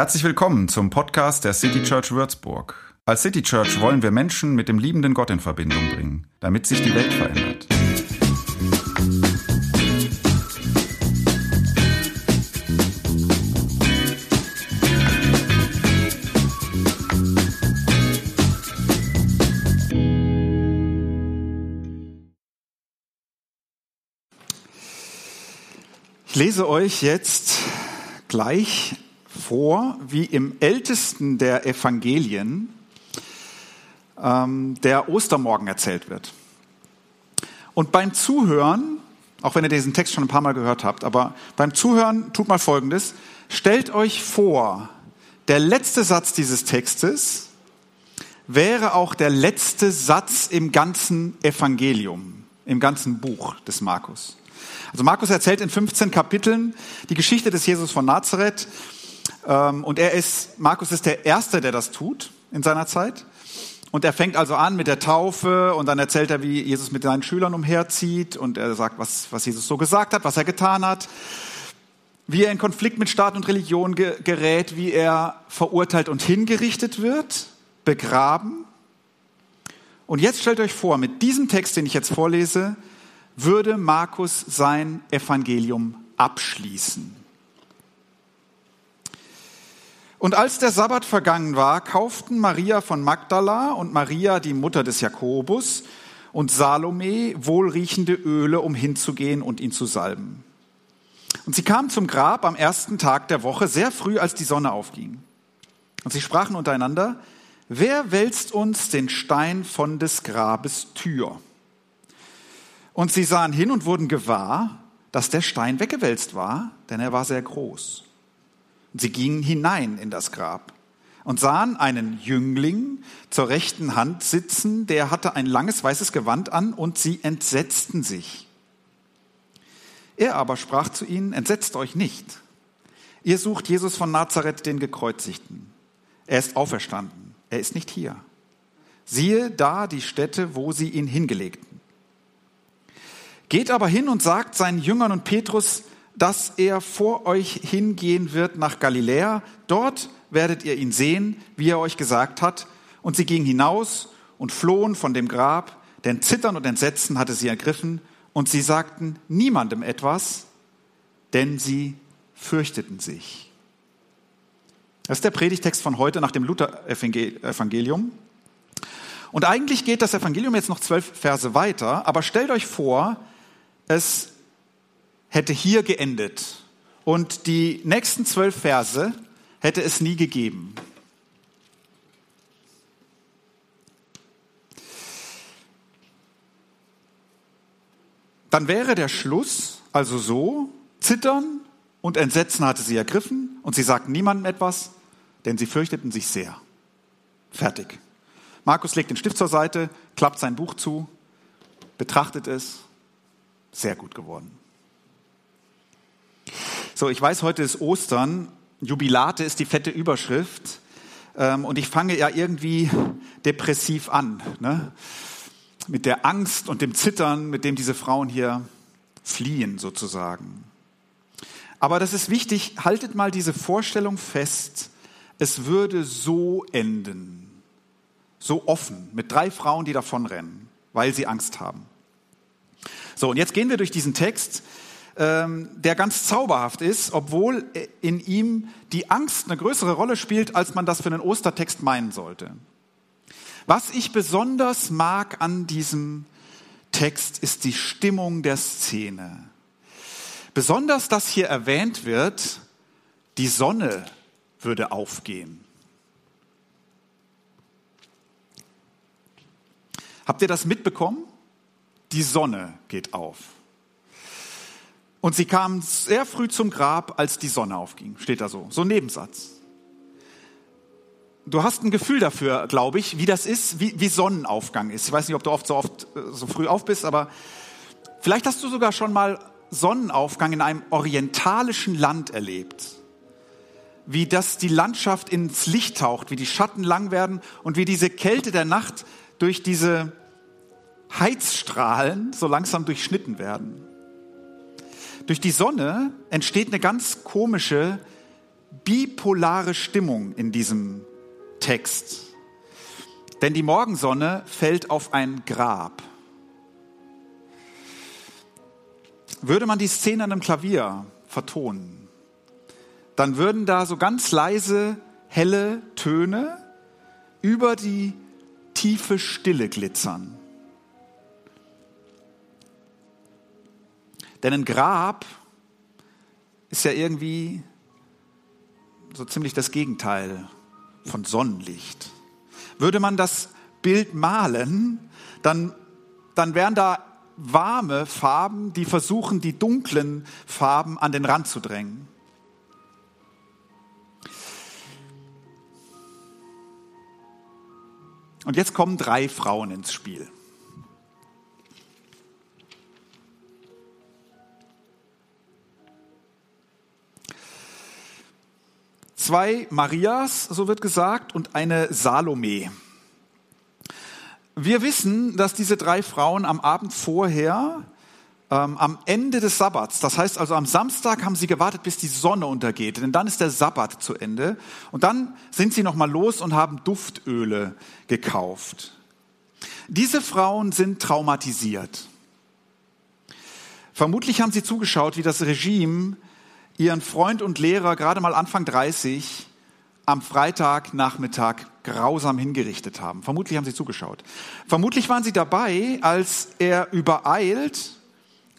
Herzlich willkommen zum Podcast der City Church Würzburg. Als City Church wollen wir Menschen mit dem liebenden Gott in Verbindung bringen, damit sich die Welt verändert. Ich lese euch jetzt gleich vor, wie im ältesten der Evangelien ähm, der Ostermorgen erzählt wird. Und beim Zuhören, auch wenn ihr diesen Text schon ein paar Mal gehört habt, aber beim Zuhören tut mal Folgendes. Stellt euch vor, der letzte Satz dieses Textes wäre auch der letzte Satz im ganzen Evangelium, im ganzen Buch des Markus. Also Markus erzählt in 15 Kapiteln die Geschichte des Jesus von Nazareth. Ähm, und er ist, Markus ist der Erste, der das tut in seiner Zeit. Und er fängt also an mit der Taufe und dann erzählt er, wie Jesus mit seinen Schülern umherzieht und er sagt, was, was Jesus so gesagt hat, was er getan hat, wie er in Konflikt mit Staat und Religion gerät, wie er verurteilt und hingerichtet wird, begraben. Und jetzt stellt euch vor, mit diesem Text, den ich jetzt vorlese, würde Markus sein Evangelium abschließen. Und als der Sabbat vergangen war, kauften Maria von Magdala und Maria, die Mutter des Jakobus, und Salome wohlriechende Öle, um hinzugehen und ihn zu salben. Und sie kamen zum Grab am ersten Tag der Woche, sehr früh, als die Sonne aufging. Und sie sprachen untereinander, wer wälzt uns den Stein von des Grabes Tür? Und sie sahen hin und wurden gewahr, dass der Stein weggewälzt war, denn er war sehr groß. Sie gingen hinein in das Grab und sahen einen Jüngling zur rechten Hand sitzen, der hatte ein langes weißes Gewand an und sie entsetzten sich. Er aber sprach zu ihnen, entsetzt euch nicht. Ihr sucht Jesus von Nazareth, den Gekreuzigten. Er ist auferstanden. Er ist nicht hier. Siehe da die Stätte, wo sie ihn hingelegten. Geht aber hin und sagt seinen Jüngern und Petrus, dass er vor euch hingehen wird nach Galiläa. Dort werdet ihr ihn sehen, wie er euch gesagt hat. Und sie gingen hinaus und flohen von dem Grab, denn Zittern und Entsetzen hatte sie ergriffen. Und sie sagten niemandem etwas, denn sie fürchteten sich. Das ist der Predigtext von heute nach dem Luther-Evangelium. Und eigentlich geht das Evangelium jetzt noch zwölf Verse weiter, aber stellt euch vor, es hätte hier geendet und die nächsten zwölf Verse hätte es nie gegeben. Dann wäre der Schluss also so, Zittern und Entsetzen hatte sie ergriffen und sie sagten niemandem etwas, denn sie fürchteten sich sehr. Fertig. Markus legt den Stift zur Seite, klappt sein Buch zu, betrachtet es sehr gut geworden. So, ich weiß, heute ist Ostern. Jubilate ist die fette Überschrift. Ähm, und ich fange ja irgendwie depressiv an. Ne? Mit der Angst und dem Zittern, mit dem diese Frauen hier fliehen sozusagen. Aber das ist wichtig, haltet mal diese Vorstellung fest, es würde so enden, so offen, mit drei Frauen, die davonrennen, weil sie Angst haben. So, und jetzt gehen wir durch diesen Text, der ganz zauberhaft ist, obwohl in ihm die Angst eine größere Rolle spielt, als man das für einen Ostertext meinen sollte. Was ich besonders mag an diesem Text ist die Stimmung der Szene. Besonders, dass hier erwähnt wird, die Sonne würde aufgehen. Habt ihr das mitbekommen? die Sonne geht auf. Und sie kamen sehr früh zum Grab, als die Sonne aufging. Steht da so. So ein Nebensatz. Du hast ein Gefühl dafür, glaube ich, wie das ist, wie, wie Sonnenaufgang ist. Ich weiß nicht, ob du oft so oft äh, so früh auf bist, aber vielleicht hast du sogar schon mal Sonnenaufgang in einem orientalischen Land erlebt. Wie das die Landschaft ins Licht taucht, wie die Schatten lang werden und wie diese Kälte der Nacht durch diese Heizstrahlen so langsam durchschnitten werden. Durch die Sonne entsteht eine ganz komische bipolare Stimmung in diesem Text. Denn die Morgensonne fällt auf ein Grab. Würde man die Szene an einem Klavier vertonen, dann würden da so ganz leise, helle Töne über die tiefe Stille glitzern. Denn ein Grab ist ja irgendwie so ziemlich das Gegenteil von Sonnenlicht. Würde man das Bild malen, dann, dann wären da warme Farben, die versuchen, die dunklen Farben an den Rand zu drängen. Und jetzt kommen drei Frauen ins Spiel. Zwei Marias, so wird gesagt, und eine Salome. Wir wissen, dass diese drei Frauen am Abend vorher, ähm, am Ende des Sabbats, das heißt also am Samstag haben sie gewartet, bis die Sonne untergeht, denn dann ist der Sabbat zu Ende. Und dann sind sie nochmal los und haben Duftöle gekauft. Diese Frauen sind traumatisiert. Vermutlich haben sie zugeschaut, wie das Regime ihren Freund und Lehrer, gerade mal Anfang 30, am Freitagnachmittag grausam hingerichtet haben. Vermutlich haben sie zugeschaut. Vermutlich waren sie dabei, als er übereilt,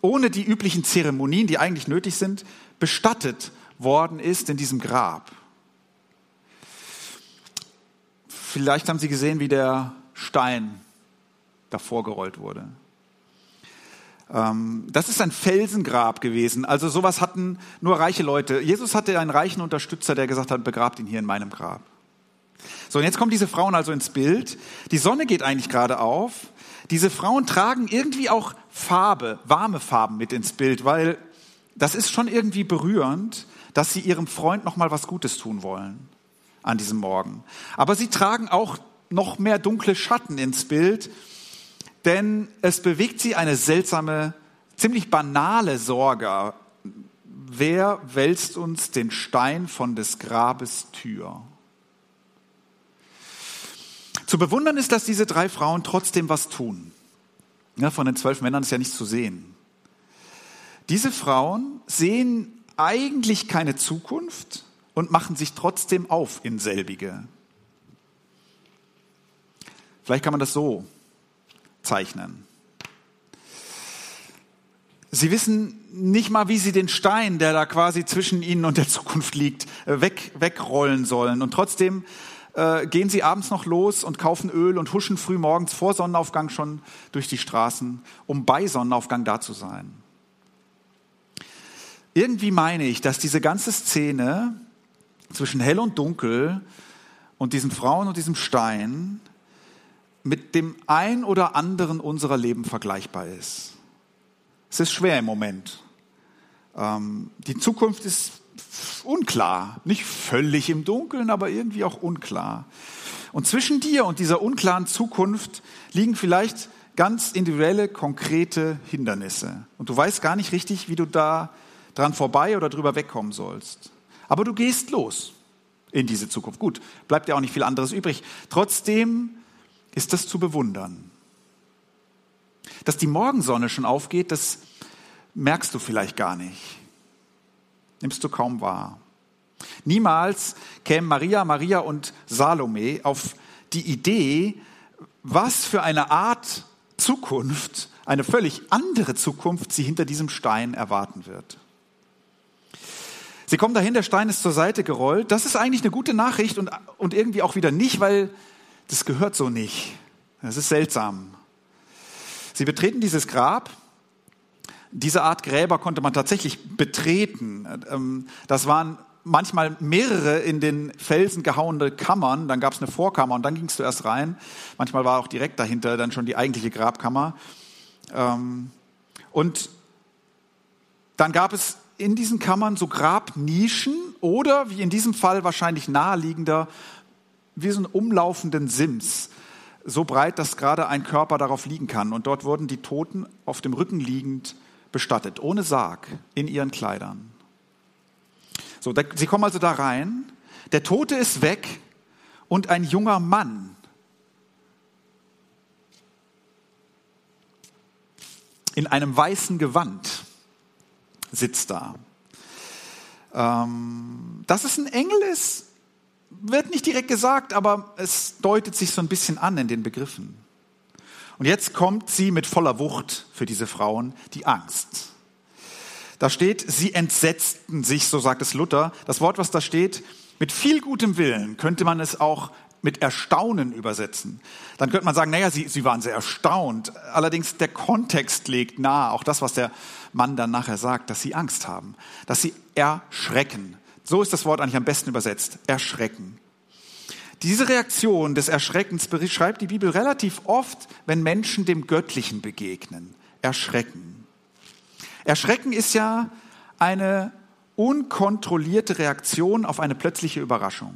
ohne die üblichen Zeremonien, die eigentlich nötig sind, bestattet worden ist in diesem Grab. Vielleicht haben sie gesehen, wie der Stein davor gerollt wurde. Ähm, das ist ein Felsengrab gewesen. Also sowas hatten nur reiche Leute. Jesus hatte einen reichen Unterstützer, der gesagt hat, begrabt ihn hier in meinem Grab. So, und jetzt kommen diese Frauen also ins Bild. Die Sonne geht eigentlich gerade auf. Diese Frauen tragen irgendwie auch Farbe, warme Farben mit ins Bild, weil das ist schon irgendwie berührend, dass sie ihrem Freund noch mal was Gutes tun wollen an diesem Morgen. Aber sie tragen auch noch mehr dunkle Schatten ins Bild, denn es bewegt sie eine seltsame, ziemlich banale Sorge. Wer wälzt uns den Stein von des Grabes Tür? Zu bewundern ist, dass diese drei Frauen trotzdem was tun. Ja, von den zwölf Männern ist ja nichts zu sehen. Diese Frauen sehen eigentlich keine Zukunft und machen sich trotzdem auf in selbige. Vielleicht kann man das so zeichnen. Sie wissen nicht mal, wie sie den Stein, der da quasi zwischen ihnen und der Zukunft liegt, äh, weg, wegrollen sollen. Und trotzdem äh, gehen sie abends noch los und kaufen Öl und huschen früh morgens vor Sonnenaufgang schon durch die Straßen, um bei Sonnenaufgang da zu sein. Irgendwie meine ich, dass diese ganze Szene zwischen hell und dunkel und diesen Frauen und diesem Stein mit dem ein oder anderen unserer Leben vergleichbar ist. Es ist schwer im Moment. Ähm, die Zukunft ist unklar, nicht völlig im Dunkeln, aber irgendwie auch unklar. Und zwischen dir und dieser unklaren Zukunft liegen vielleicht ganz individuelle, konkrete Hindernisse. Und du weißt gar nicht richtig, wie du da dran vorbei oder drüber wegkommen sollst. Aber du gehst los in diese Zukunft. Gut, bleibt ja auch nicht viel anderes übrig. Trotzdem ist das zu bewundern. Dass die Morgensonne schon aufgeht, das merkst du vielleicht gar nicht. Nimmst du kaum wahr. Niemals kämen Maria, Maria und Salome auf die Idee, was für eine Art Zukunft, eine völlig andere Zukunft sie hinter diesem Stein erwarten wird. Sie kommen dahin, der Stein ist zur Seite gerollt. Das ist eigentlich eine gute Nachricht und, und irgendwie auch wieder nicht, weil das gehört so nicht. Das ist seltsam. Sie betreten dieses Grab. Diese Art Gräber konnte man tatsächlich betreten. Ähm, das waren manchmal mehrere in den Felsen gehauene Kammern. Dann gab es eine Vorkammer und dann gingst du erst rein. Manchmal war auch direkt dahinter dann schon die eigentliche Grabkammer. Ähm, und dann gab es in diesen Kammern so Grabnischen oder, wie in diesem Fall wahrscheinlich naheliegender, wie so einen umlaufenden Sims, so breit, dass gerade ein Körper darauf liegen kann. Und dort wurden die Toten auf dem Rücken liegend bestattet, ohne Sarg, in ihren Kleidern. So, da, sie kommen also da rein, der Tote ist weg und ein junger Mann in einem weißen Gewand sitzt da. Ähm, dass es ein Engel ist, wird nicht direkt gesagt, aber es deutet sich so ein bisschen an in den Begriffen. Und jetzt kommt sie mit voller Wucht für diese Frauen, die Angst. Da steht, sie entsetzten sich, so sagt es Luther. Das Wort, was da steht, mit viel gutem Willen könnte man es auch mit Erstaunen übersetzen. Dann könnte man sagen, naja, sie, sie waren sehr erstaunt. Allerdings der Kontext legt nahe, auch das, was der Mann dann nachher sagt, dass sie Angst haben, dass sie erschrecken. So ist das Wort eigentlich am besten übersetzt, erschrecken. Diese Reaktion des Erschreckens beschreibt die Bibel relativ oft, wenn Menschen dem Göttlichen begegnen. Erschrecken. Erschrecken ist ja eine unkontrollierte Reaktion auf eine plötzliche Überraschung.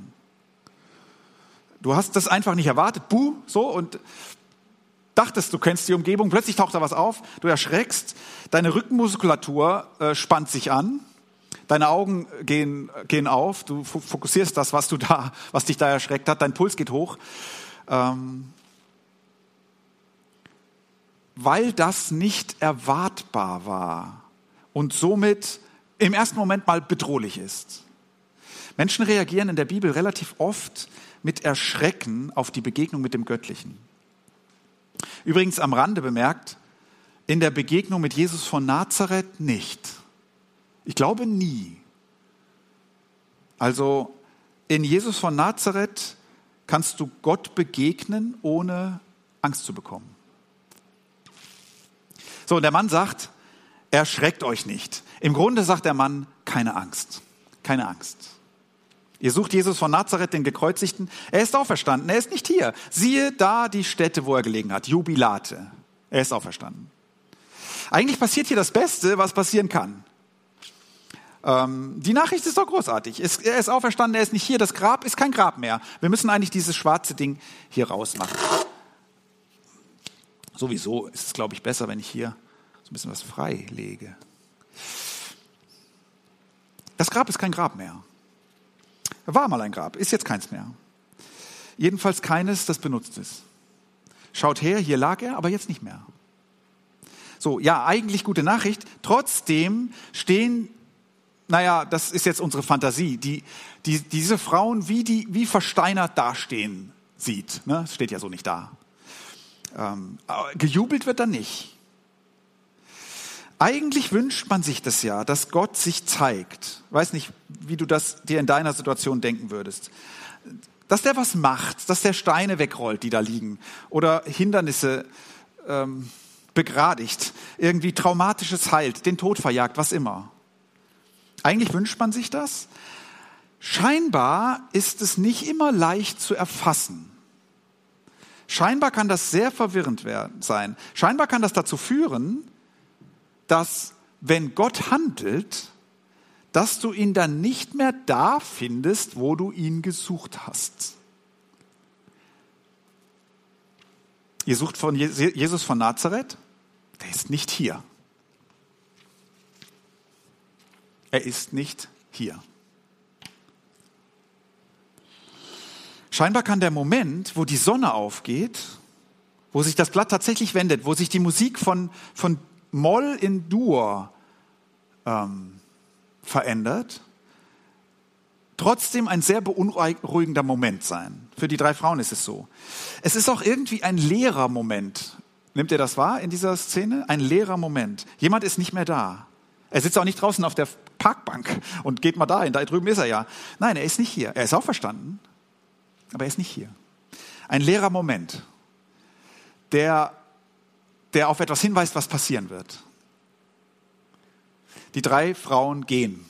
Du hast das einfach nicht erwartet, buh, so, und dachtest, du kennst die Umgebung, plötzlich taucht da was auf, du erschreckst, deine Rückenmuskulatur äh, spannt sich an, deine Augen gehen, gehen auf, du fokussierst das, was du da, was dich da erschreckt hat, dein Puls geht hoch. Ähm, weil das nicht erwartbar war und somit im ersten Moment mal bedrohlich ist. Menschen reagieren in der Bibel relativ oft mit Erschrecken auf die Begegnung mit dem Göttlichen. Übrigens am Rande bemerkt, in der Begegnung mit Jesus von Nazareth nicht. Ich glaube nie. Also in Jesus von Nazareth kannst du Gott begegnen, ohne Angst zu bekommen. So, und der Mann sagt, erschreckt euch nicht. Im Grunde sagt der Mann, keine Angst, keine Angst. Ihr sucht Jesus von Nazareth, den Gekreuzigten. Er ist auferstanden. Er ist nicht hier. Siehe da die Stätte, wo er gelegen hat. Jubilate. Er ist auferstanden. Eigentlich passiert hier das Beste, was passieren kann. Ähm, die Nachricht ist doch großartig. Es, er ist auferstanden, er ist nicht hier. Das Grab ist kein Grab mehr. Wir müssen eigentlich dieses schwarze Ding hier rausmachen. Sowieso ist es, glaube ich, besser, wenn ich hier so ein bisschen was frei lege. Das Grab ist kein Grab mehr. War mal ein Grab, ist jetzt keins mehr. Jedenfalls keines, das benutzt ist. Schaut her, hier lag er, aber jetzt nicht mehr. So, ja, eigentlich gute Nachricht. Trotzdem stehen, naja, das ist jetzt unsere Fantasie, die, die diese Frauen wie, die, wie versteinert dastehen sieht. Ne? Steht ja so nicht da. Ähm, gejubelt wird dann nicht. Eigentlich wünscht man sich das ja, dass Gott sich zeigt. Weiß nicht, wie du das dir in deiner Situation denken würdest. Dass der was macht, dass der Steine wegrollt, die da liegen, oder Hindernisse ähm, begradigt, irgendwie traumatisches heilt, den Tod verjagt, was immer. Eigentlich wünscht man sich das. Scheinbar ist es nicht immer leicht zu erfassen. Scheinbar kann das sehr verwirrend sein. Scheinbar kann das dazu führen, dass wenn Gott handelt, dass du ihn dann nicht mehr da findest, wo du ihn gesucht hast. Ihr sucht von Jesus von Nazareth, der ist nicht hier. Er ist nicht hier. Scheinbar kann der Moment, wo die Sonne aufgeht, wo sich das Blatt tatsächlich wendet, wo sich die Musik von, von Moll in Dur ähm, verändert, trotzdem ein sehr beunruhigender Moment sein. Für die drei Frauen ist es so. Es ist auch irgendwie ein leerer Moment. Nimmt ihr das wahr in dieser Szene? Ein leerer Moment. Jemand ist nicht mehr da. Er sitzt auch nicht draußen auf der Parkbank und geht mal dahin. Da drüben ist er ja. Nein, er ist nicht hier. Er ist auch verstanden, aber er ist nicht hier. Ein leerer Moment, der der auf etwas hinweist, was passieren wird. Die drei Frauen gehen.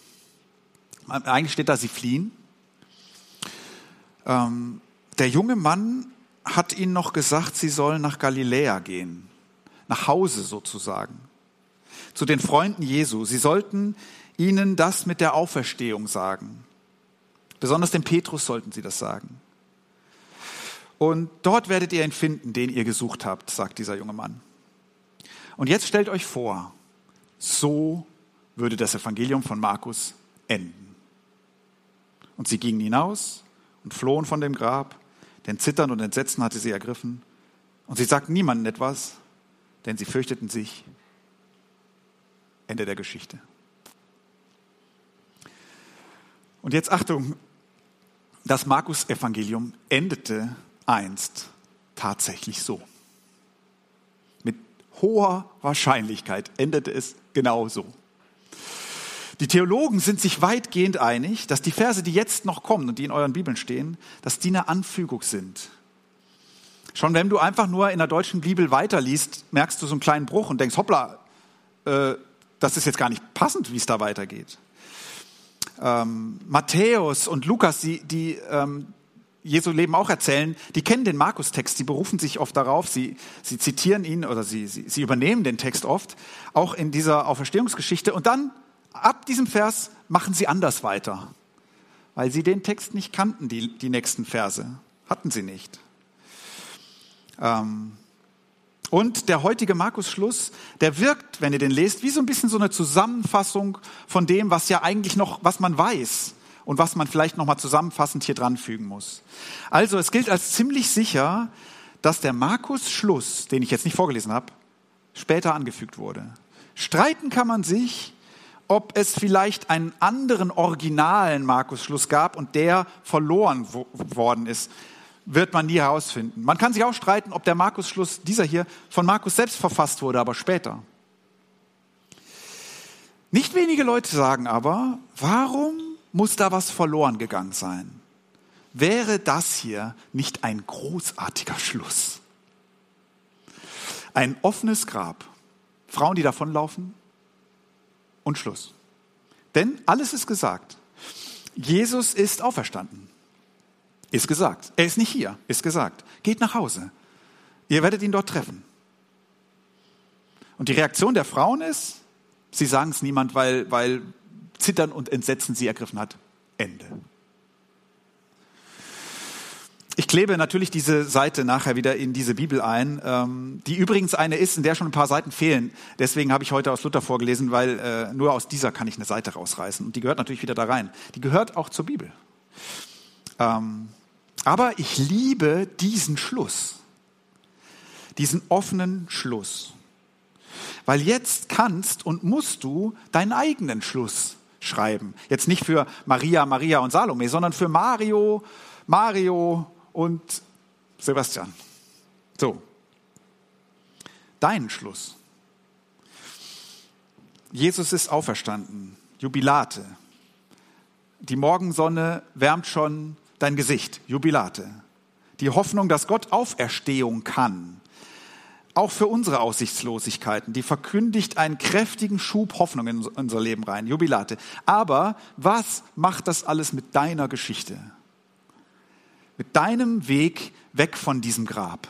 Eigentlich steht da, sie fliehen. Ähm, der junge Mann hat ihnen noch gesagt, sie sollen nach Galiläa gehen, nach Hause sozusagen, zu den Freunden Jesu. Sie sollten ihnen das mit der Auferstehung sagen. Besonders dem Petrus sollten sie das sagen. Und dort werdet ihr ihn finden, den ihr gesucht habt, sagt dieser junge Mann. Und jetzt stellt euch vor, so würde das Evangelium von Markus enden. Und sie gingen hinaus und flohen von dem Grab, denn Zittern und Entsetzen hatte sie ergriffen. Und sie sagten niemandem etwas, denn sie fürchteten sich. Ende der Geschichte. Und jetzt Achtung, das Markus-Evangelium endete einst tatsächlich so. Mit hoher Wahrscheinlichkeit endete es genau so. Die Theologen sind sich weitgehend einig, dass die Verse, die jetzt noch kommen und die in euren Bibeln stehen, dass die eine Anfügung sind. Schon wenn du einfach nur in der deutschen Bibel weiterliest, merkst du so einen kleinen Bruch und denkst, hoppla, äh, das ist jetzt gar nicht passend, wie es da weitergeht. Ähm, Matthäus und Lukas, die, die ähm, Jesu Leben auch erzählen, die kennen den Markus-Text, die berufen sich oft darauf, sie, sie zitieren ihn oder sie, sie, sie übernehmen den Text oft, auch in dieser Auferstehungsgeschichte. Und dann ab diesem Vers machen sie anders weiter, weil sie den Text nicht kannten, die, die nächsten Verse. Hatten sie nicht. Ähm, und der heutige Markus-Schluss, der wirkt, wenn ihr den lest, wie so ein bisschen so eine Zusammenfassung von dem, was ja eigentlich noch, was man weiß und was man vielleicht noch mal zusammenfassend hier dran fügen muss. Also, es gilt als ziemlich sicher, dass der Markus-Schluss, den ich jetzt nicht vorgelesen habe, später angefügt wurde. Streiten kann man sich, ob es vielleicht einen anderen originalen Markus-Schluss gab und der verloren worden ist, wird man nie herausfinden. Man kann sich auch streiten, ob der Markus-Schluss, dieser hier, von Markus selbst verfasst wurde, aber später. Nicht wenige Leute sagen aber, warum muss da was verloren gegangen sein? Wäre das hier nicht ein großartiger Schluss? Ein offenes Grab, Frauen, die davonlaufen, und Schluss. Denn alles ist gesagt. Jesus ist auferstanden. Ist gesagt. Er ist nicht hier. Ist gesagt. Geht nach Hause. Ihr werdet ihn dort treffen. Und die Reaktion der Frauen ist, sie sagen es niemand, weil, weil Zittern und Entsetzen sie ergriffen hat. Ende. Ich klebe natürlich diese Seite nachher wieder in diese Bibel ein, ähm, die übrigens eine ist, in der schon ein paar Seiten fehlen. Deswegen habe ich heute aus Luther vorgelesen, weil äh, nur aus dieser kann ich eine Seite rausreißen. Und die gehört natürlich wieder da rein. Die gehört auch zur Bibel. Ähm, aber ich liebe diesen Schluss, diesen offenen Schluss. Weil jetzt kannst und musst du deinen eigenen Schluss schreiben. Jetzt nicht für Maria, Maria und Salome, sondern für Mario, Mario und Sebastian. So, dein Schluss. Jesus ist auferstanden. Jubilate. Die Morgensonne wärmt schon dein Gesicht. Jubilate. Die Hoffnung, dass Gott Auferstehung kann. Auch für unsere Aussichtslosigkeiten. Die verkündigt einen kräftigen Schub Hoffnung in unser Leben rein. Jubilate. Aber was macht das alles mit deiner Geschichte? mit deinem Weg weg von diesem Grab,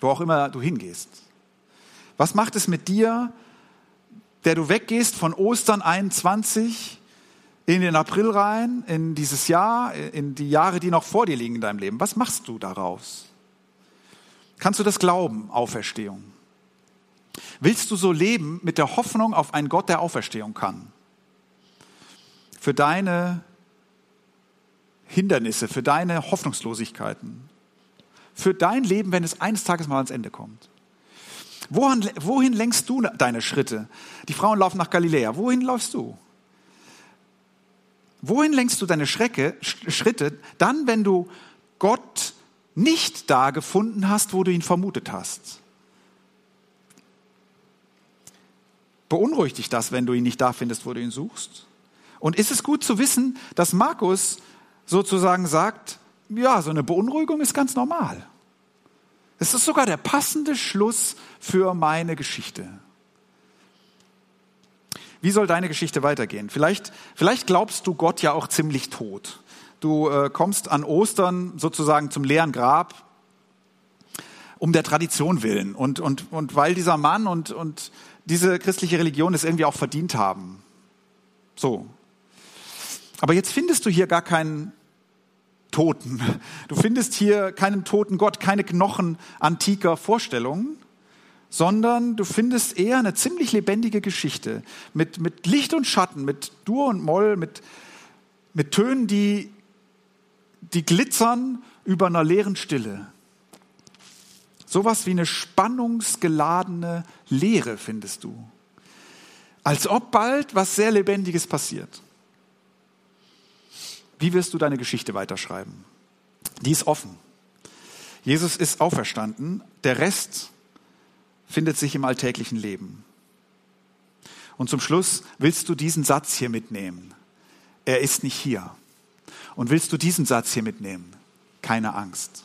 wo auch immer du hingehst. Was macht es mit dir, der du weggehst von Ostern 21 in den April rein, in dieses Jahr, in die Jahre, die noch vor dir liegen in deinem Leben? Was machst du daraus? Kannst du das glauben, Auferstehung? Willst du so leben mit der Hoffnung auf einen Gott, der Auferstehung kann? Für deine Hindernisse, für deine Hoffnungslosigkeiten, für dein Leben, wenn es eines Tages mal ans Ende kommt. Wohin, wohin lenkst du deine Schritte? Die Frauen laufen nach Galiläa. Wohin läufst du? Wohin lenkst du deine Schrecke, Schritte dann, wenn du Gott nicht da gefunden hast, wo du ihn vermutet hast? Beunruhigt dich das, wenn du ihn nicht da findest, wo du ihn suchst? Und ist es gut zu wissen, dass Markus sozusagen sagt, ja, so eine Beunruhigung ist ganz normal. Es ist sogar der passende Schluss für meine Geschichte. Wie soll deine Geschichte weitergehen? Vielleicht, vielleicht glaubst du Gott ja auch ziemlich tot. Du äh, kommst an Ostern sozusagen zum leeren Grab um der Tradition willen und, und, und weil dieser Mann und, und diese christliche Religion es irgendwie auch verdient haben. So. Aber jetzt findest du hier gar keinen Toten. Du findest hier keinen toten Gott, keine Knochen antiker Vorstellungen, sondern du findest eher eine ziemlich lebendige Geschichte mit, mit Licht und Schatten, mit Dur und Moll, mit, mit Tönen, die, die glitzern über einer leeren Stille. Sowas wie eine spannungsgeladene Leere findest du. Als ob bald was sehr Lebendiges passiert. Wie wirst du deine Geschichte weiterschreiben? Die ist offen. Jesus ist auferstanden. Der Rest findet sich im alltäglichen Leben. Und zum Schluss willst du diesen Satz hier mitnehmen. Er ist nicht hier. Und willst du diesen Satz hier mitnehmen? Keine Angst.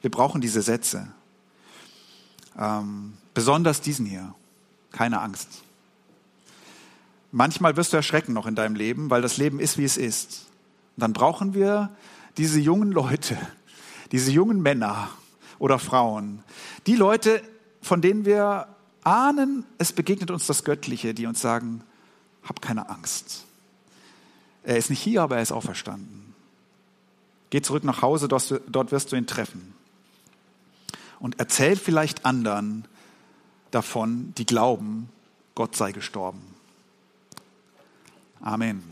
Wir brauchen diese Sätze. Ähm, besonders diesen hier. Keine Angst. Manchmal wirst du erschrecken noch in deinem Leben, weil das Leben ist, wie es ist. Und dann brauchen wir diese jungen Leute, diese jungen Männer oder Frauen, die Leute, von denen wir ahnen, es begegnet uns das Göttliche, die uns sagen, hab keine Angst. Er ist nicht hier, aber er ist auferstanden. Geh zurück nach Hause, dort wirst du ihn treffen. Und erzähl vielleicht anderen davon, die glauben, Gott sei gestorben. Amen.